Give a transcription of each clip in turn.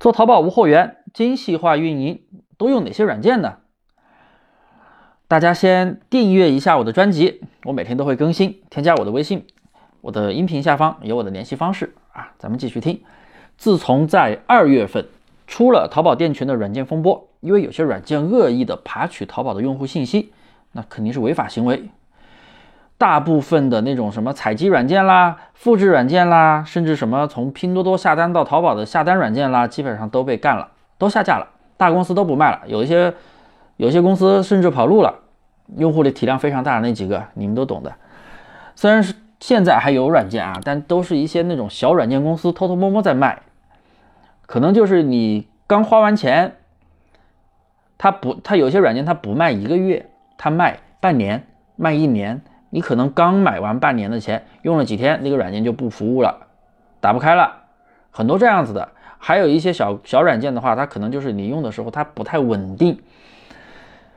做淘宝无货源、精细化运营都用哪些软件呢？大家先订阅一下我的专辑，我每天都会更新。添加我的微信，我的音频下方有我的联系方式啊。咱们继续听。自从在二月份出了淘宝店群的软件风波，因为有些软件恶意的爬取淘宝的用户信息，那肯定是违法行为。大部分的那种什么采集软件啦、复制软件啦，甚至什么从拼多多下单到淘宝的下单软件啦，基本上都被干了，都下架了，大公司都不卖了。有一些有些公司甚至跑路了，用户的体量非常大的那几个，你们都懂的。虽然是现在还有软件啊，但都是一些那种小软件公司偷偷摸摸在卖，可能就是你刚花完钱，他不，他有些软件他不卖一个月，他卖半年，卖一年。你可能刚买完半年的钱，用了几天，那个软件就不服务了，打不开了，很多这样子的。还有一些小小软件的话，它可能就是你用的时候它不太稳定。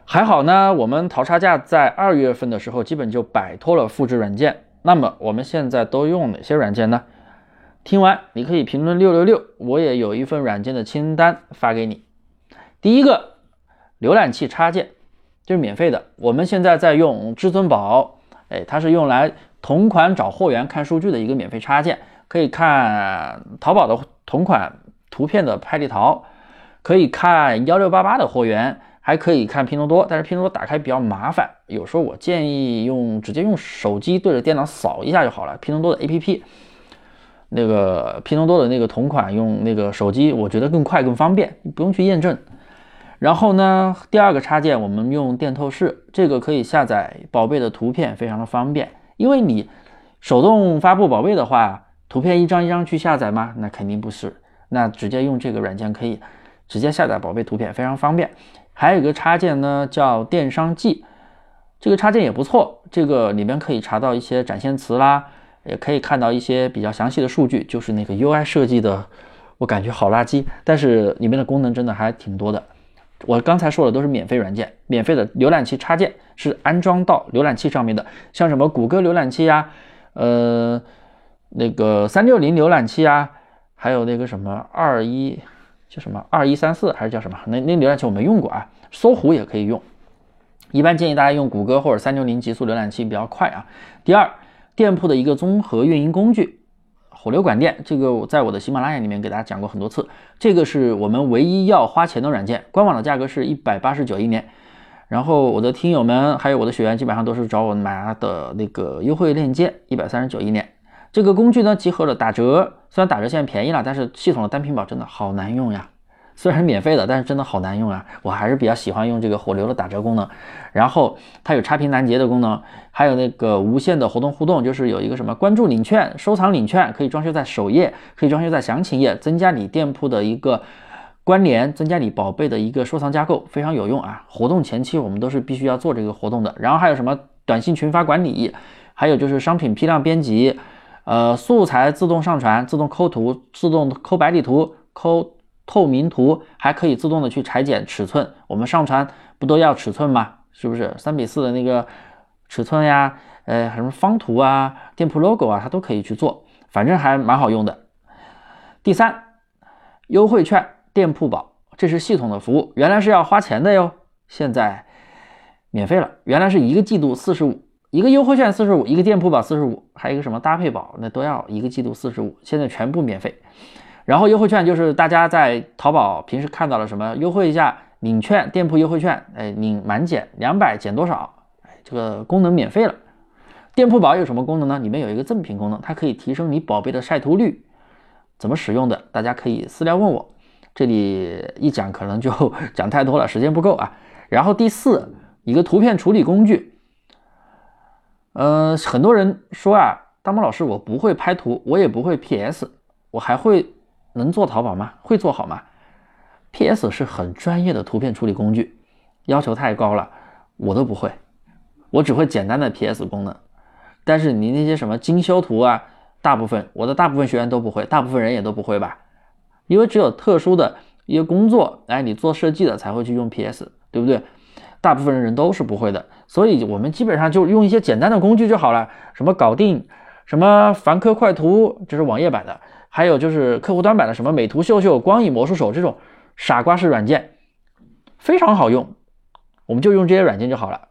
还好呢，我们淘差价在二月份的时候基本就摆脱了复制软件。那么我们现在都用哪些软件呢？听完你可以评论六六六，我也有一份软件的清单发给你。第一个，浏览器插件，就是免费的。我们现在在用至尊宝。哎，它是用来同款找货源、看数据的一个免费插件，可以看淘宝的同款图片的拍立淘，可以看幺六八八的货源，还可以看拼多多。但是拼多多打开比较麻烦，有时候我建议用直接用手机对着电脑扫一下就好了。拼多多的 APP，那个拼多多的那个同款用那个手机，我觉得更快更方便，不用去验证。然后呢，第二个插件我们用电透视，这个可以下载宝贝的图片，非常的方便。因为你手动发布宝贝的话，图片一张一张去下载吗？那肯定不是。那直接用这个软件可以直接下载宝贝图片，非常方便。还有一个插件呢，叫电商记，这个插件也不错。这个里面可以查到一些展现词啦，也可以看到一些比较详细的数据。就是那个 UI 设计的，我感觉好垃圾，但是里面的功能真的还挺多的。我刚才说的都是免费软件，免费的浏览器插件是安装到浏览器上面的，像什么谷歌浏览器呀，呃，那个三六零浏览器啊，还有那个什么二一叫什么二一三四还是叫什么？那那浏览器我没用过啊，搜狐也可以用。一般建议大家用谷歌或者三六零极速浏览器比较快啊。第二，店铺的一个综合运营工具。火流管电，这个我在我的喜马拉雅里面给大家讲过很多次。这个是我们唯一要花钱的软件，官网的价格是一百八十九一年。然后我的听友们还有我的学员基本上都是找我拿的那个优惠链接，一百三十九一年。这个工具呢，集合了打折，虽然打折现在便宜了，但是系统的单品保真的好难用呀。虽然是免费的，但是真的好难用啊！我还是比较喜欢用这个火流的打折功能。然后它有差评拦截的功能，还有那个无限的活动互动，就是有一个什么关注领券、收藏领券，可以装修在首页，可以装修在详情页，增加你店铺的一个关联，增加你宝贝的一个收藏加购，非常有用啊！活动前期我们都是必须要做这个活动的。然后还有什么短信群发管理，还有就是商品批量编辑，呃，素材自动上传、自动抠图、自动抠白底图、抠。透明图还可以自动的去裁剪尺寸，我们上传不都要尺寸吗？是不是三比四的那个尺寸呀？呃，什么方图啊、店铺 logo 啊，它都可以去做，反正还蛮好用的。第三，优惠券店铺宝，这是系统的服务，原来是要花钱的哟，现在免费了。原来是一个季度四十五，一个优惠券四十五，一个店铺宝四十五，还有一个什么搭配宝，那都要一个季度四十五，现在全部免费。然后优惠券就是大家在淘宝平时看到了什么优惠一下领券，店铺优惠券，哎，领满减两百减多少？哎，这个功能免费了。店铺宝有什么功能呢？里面有一个赠品功能，它可以提升你宝贝的晒图率。怎么使用的？大家可以私聊问我。这里一讲可能就讲太多了，时间不够啊。然后第四，一个图片处理工具。呃，很多人说啊，大猫老师，我不会拍图，我也不会 PS，我还会。能做淘宝吗？会做好吗？PS 是很专业的图片处理工具，要求太高了，我都不会，我只会简单的 PS 功能。但是你那些什么精修图啊，大部分我的大部分学员都不会，大部分人也都不会吧？因为只有特殊的一个工作，哎，你做设计的才会去用 PS，对不对？大部分人都是不会的，所以我们基本上就用一些简单的工具就好了，什么搞定，什么凡客快图，这是网页版的。还有就是客户端版的什么美图秀秀、光影魔术手这种傻瓜式软件，非常好用，我们就用这些软件就好了，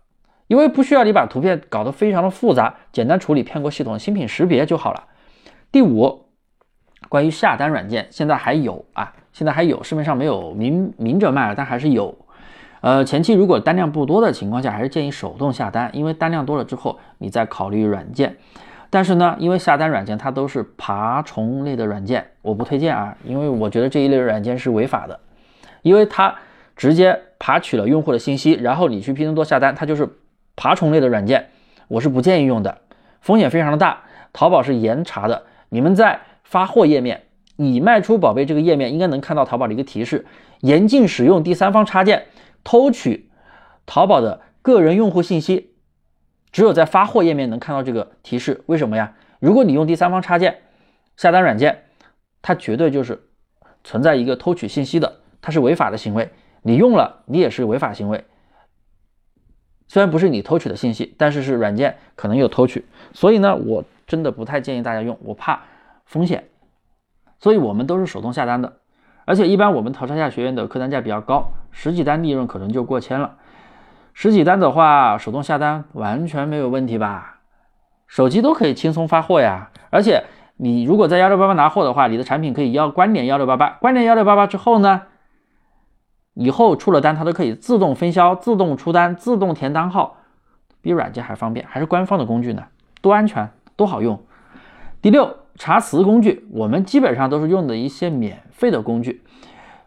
因为不需要你把图片搞得非常的复杂，简单处理骗过系统新品识别就好了。第五，关于下单软件，现在还有啊，现在还有市面上没有明明着卖了，但还是有。呃，前期如果单量不多的情况下，还是建议手动下单，因为单量多了之后，你再考虑软件。但是呢，因为下单软件它都是爬虫类的软件，我不推荐啊，因为我觉得这一类软件是违法的，因为它直接爬取了用户的信息，然后你去拼多多下单，它就是爬虫类的软件，我是不建议用的，风险非常的大。淘宝是严查的，你们在发货页面已卖出宝贝这个页面，应该能看到淘宝的一个提示：严禁使用第三方插件。偷取淘宝的个人用户信息，只有在发货页面能看到这个提示。为什么呀？如果你用第三方插件下单软件，它绝对就是存在一个偷取信息的，它是违法的行为。你用了，你也是违法行为。虽然不是你偷取的信息，但是是软件可能有偷取。所以呢，我真的不太建议大家用，我怕风险。所以我们都是手动下单的。而且一般我们淘差价学院的客单价比较高，十几单利润可能就过千了。十几单的话，手动下单完全没有问题吧？手机都可以轻松发货呀。而且你如果在幺六八八拿货的话，你的产品可以要关联幺六八八，关联幺六八八之后呢，以后出了单它都可以自动分销、自动出单、自动填单号，比软件还方便，还是官方的工具呢，多安全，多好用。第六。查词工具，我们基本上都是用的一些免费的工具，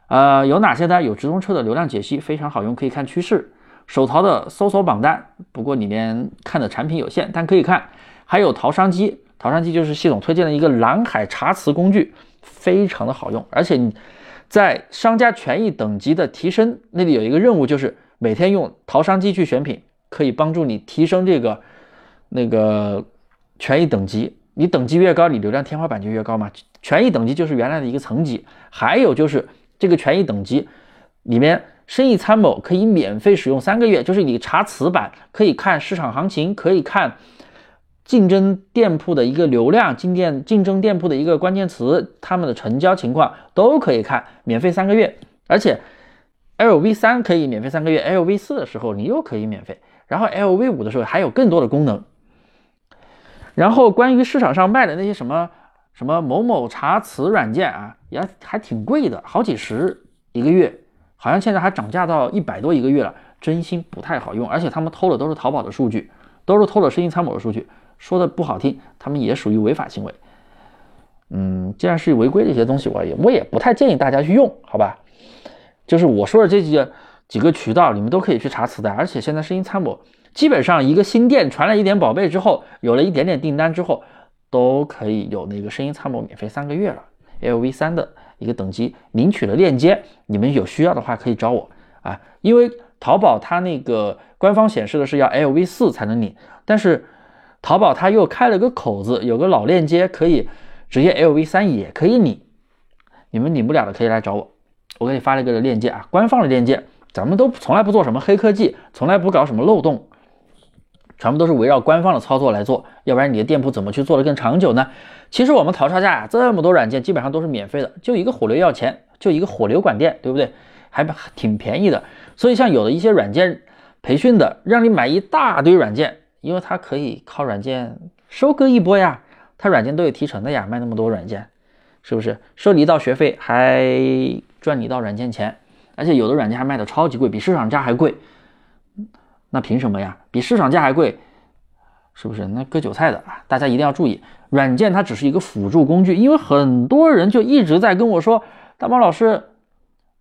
呃，有哪些呢？有直通车的流量解析，非常好用，可以看趋势；手淘的搜索榜单，不过里面看的产品有限，但可以看。还有淘商机，淘商机就是系统推荐的一个蓝海查词工具，非常的好用。而且你在商家权益等级的提升那里有一个任务，就是每天用淘商机去选品，可以帮助你提升这个那个权益等级。你等级越高，你流量天花板就越高嘛。权益等级就是原来的一个层级，还有就是这个权益等级里面，生意参谋可以免费使用三个月，就是你查词版可以看市场行情，可以看竞争店铺的一个流量，进店竞争店铺的一个关键词，他们的成交情况都可以看，免费三个月。而且 LV 三可以免费三个月，LV 四的时候你又可以免费，然后 LV 五的时候还有更多的功能。然后关于市场上卖的那些什么什么某某查词软件啊，也还挺贵的，好几十一个月，好像现在还涨价到一百多一个月了，真心不太好用。而且他们偷的都是淘宝的数据，都是偷的生意参谋的数据，说的不好听，他们也属于违法行为。嗯，既然是违规的一些东西，我也我也不太建议大家去用，好吧？就是我说的这几几个渠道，你们都可以去查词的，而且现在声音参谋。基本上一个新店传了一点宝贝之后，有了一点点订单之后，都可以有那个声音参谋免费三个月了。LV 三的一个等级领取了链接，你们有需要的话可以找我啊。因为淘宝它那个官方显示的是要 LV 四才能领，但是淘宝它又开了个口子，有个老链接可以直接 LV 三也可以领。你们领不了的可以来找我，我给你发了一个链接啊，官方的链接。咱们都从来不做什么黑科技，从来不搞什么漏洞。全部都是围绕官方的操作来做，要不然你的店铺怎么去做的更长久呢？其实我们淘差价呀，这么多软件基本上都是免费的，就一个火流要钱，就一个火流管店，对不对？还挺便宜的。所以像有的一些软件培训的，让你买一大堆软件，因为它可以靠软件收割一波呀，它软件都有提成的呀，卖那么多软件，是不是？收你一道学费，还赚你一道软件钱，而且有的软件还卖的超级贵，比市场价还贵。那凭什么呀？比市场价还贵，是不是？那割韭菜的啊！大家一定要注意，软件它只是一个辅助工具，因为很多人就一直在跟我说：“大猫老师，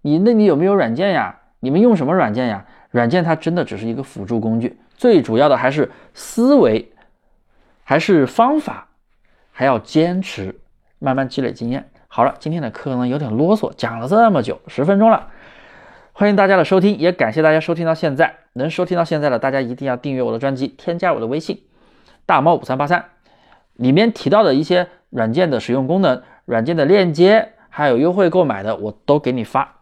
你那里有没有软件呀？你们用什么软件呀？”软件它真的只是一个辅助工具，最主要的还是思维，还是方法，还要坚持，慢慢积累经验。好了，今天的课呢有点啰嗦，讲了这么久，十分钟了。欢迎大家的收听，也感谢大家收听到现在。能收听到现在的大家一定要订阅我的专辑，添加我的微信大猫五三八三，里面提到的一些软件的使用功能、软件的链接，还有优惠购买的，我都给你发。